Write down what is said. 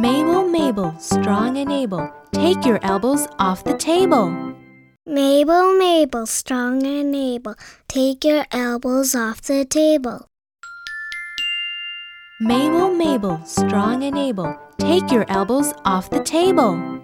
Mabel, Mabel, strong and able, take your elbows off the table. Mabel, Mabel, strong and able, take your elbows off the table. Mabel, Mabel, strong and able, take your elbows off the table.